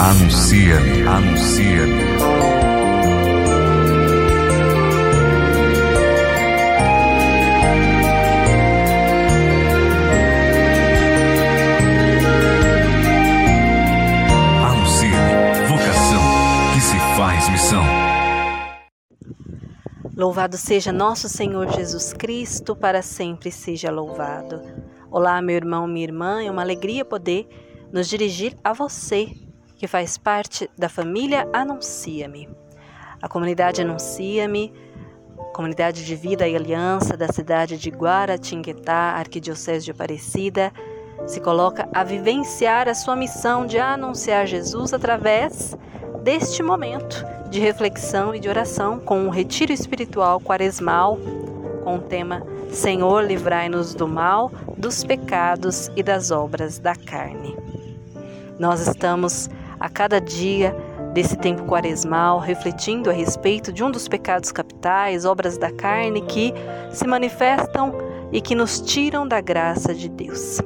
Anuncia-me, anuncia-me. Anuncia-me, vocação que se faz missão. Louvado seja nosso Senhor Jesus Cristo, para sempre seja louvado. Olá, meu irmão, minha irmã, é uma alegria poder nos dirigir a você que faz parte da família Anuncia-me. A comunidade Anuncia-me, comunidade de vida e aliança da cidade de Guaratinguetá, Arquidiocese de Aparecida, se coloca a vivenciar a sua missão de anunciar Jesus através deste momento de reflexão e de oração com um retiro espiritual quaresmal com o tema Senhor, livrai-nos do mal, dos pecados e das obras da carne. Nós estamos a cada dia desse tempo quaresmal, refletindo a respeito de um dos pecados capitais, obras da carne que se manifestam e que nos tiram da graça de Deus.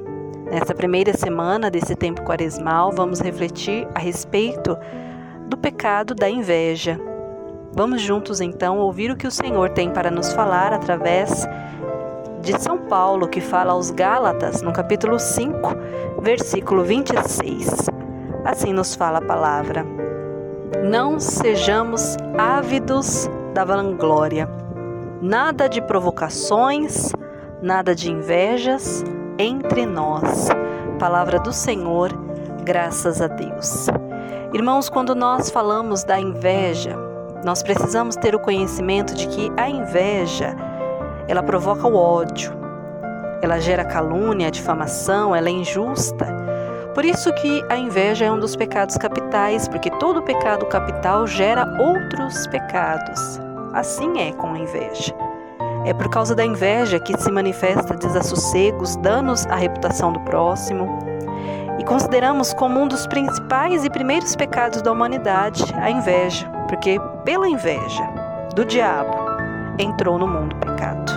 Nessa primeira semana desse tempo quaresmal, vamos refletir a respeito do pecado da inveja. Vamos juntos então ouvir o que o Senhor tem para nos falar através de São Paulo, que fala aos Gálatas, no capítulo 5, versículo 26. Assim nos fala a palavra: Não sejamos ávidos da vanglória, nada de provocações, nada de invejas entre nós. Palavra do Senhor, graças a Deus. Irmãos, quando nós falamos da inveja, nós precisamos ter o conhecimento de que a inveja, ela provoca o ódio, ela gera calúnia, difamação, ela é injusta por isso que a inveja é um dos pecados capitais, porque todo pecado capital gera outros pecados. Assim é com a inveja. É por causa da inveja que se manifesta desassossegos, danos à reputação do próximo. E consideramos como um dos principais e primeiros pecados da humanidade a inveja, porque pela inveja do diabo entrou no mundo o pecado.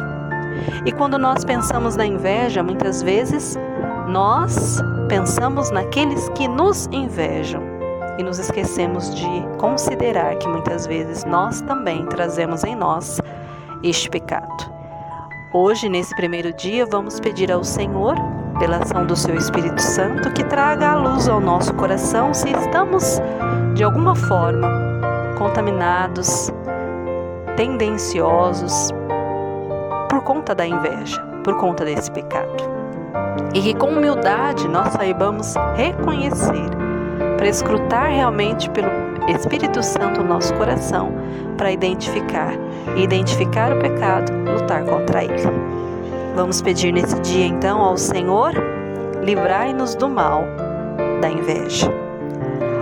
E quando nós pensamos na inveja, muitas vezes nós pensamos naqueles que nos invejam e nos esquecemos de considerar que muitas vezes nós também trazemos em nós este pecado. Hoje, nesse primeiro dia, vamos pedir ao Senhor, pela ação do seu Espírito Santo, que traga a luz ao nosso coração se estamos, de alguma forma, contaminados, tendenciosos por conta da inveja, por conta desse pecado e que com humildade nós saibamos reconhecer, para escrutar realmente pelo Espírito Santo o nosso coração, para identificar e identificar o pecado, lutar contra ele. Vamos pedir nesse dia então ao Senhor, livrai-nos do mal, da inveja.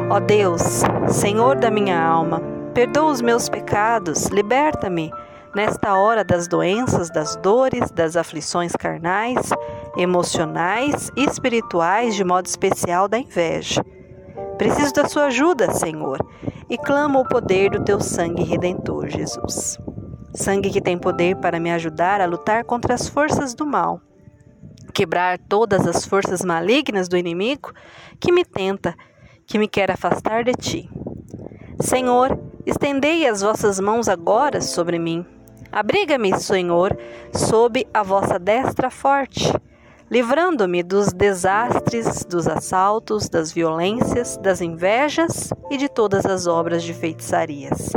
Ó Deus, Senhor da minha alma, perdoa os meus pecados, liberta-me nesta hora das doenças, das dores, das aflições carnais, emocionais e espirituais, de modo especial da inveja. Preciso da sua ajuda, Senhor, e clamo o poder do teu sangue redentor, Jesus. Sangue que tem poder para me ajudar a lutar contra as forças do mal, quebrar todas as forças malignas do inimigo que me tenta, que me quer afastar de ti. Senhor, estendei as vossas mãos agora sobre mim Abriga-me, Senhor, sob a vossa destra forte, livrando-me dos desastres, dos assaltos, das violências, das invejas e de todas as obras de feitiçarias.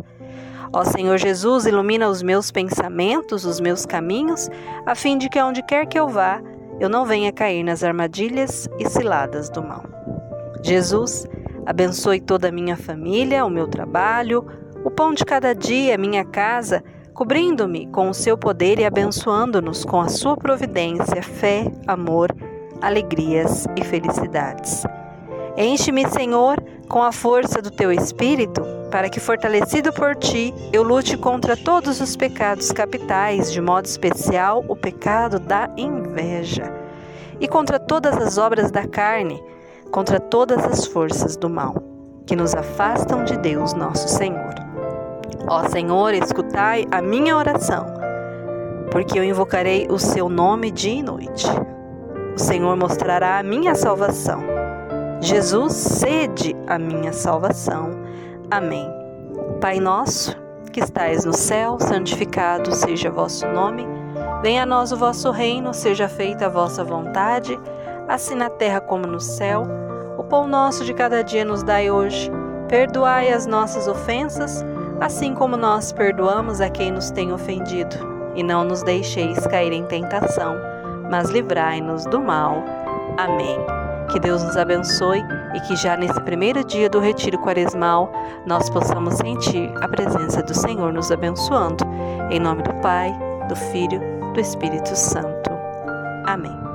Ó Senhor Jesus, ilumina os meus pensamentos, os meus caminhos, a fim de que aonde quer que eu vá, eu não venha cair nas armadilhas e ciladas do mal. Jesus, abençoe toda a minha família, o meu trabalho, o pão de cada dia, minha casa, cobrindo-me com o seu poder e abençoando-nos com a sua providência, fé, amor, alegrias e felicidades. Enche-me, Senhor, com a força do teu espírito, para que, fortalecido por ti, eu lute contra todos os pecados capitais, de modo especial o pecado da inveja, e contra todas as obras da carne, contra todas as forças do mal, que nos afastam de Deus, nosso Senhor. Ó Senhor, escutai a minha oração, porque eu invocarei o seu nome dia e noite. O Senhor mostrará a minha salvação. Jesus, sede a minha salvação. Amém. Pai nosso, que estais no céu, santificado seja vosso nome. Venha a nós o vosso reino, seja feita a vossa vontade, assim na terra como no céu. O pão nosso de cada dia nos dai hoje. Perdoai as nossas ofensas, assim como nós perdoamos a quem nos tem ofendido. E não nos deixeis cair em tentação, mas livrai-nos do mal. Amém. Que Deus nos abençoe e que já nesse primeiro dia do retiro quaresmal nós possamos sentir a presença do Senhor nos abençoando. Em nome do Pai, do Filho, do Espírito Santo. Amém.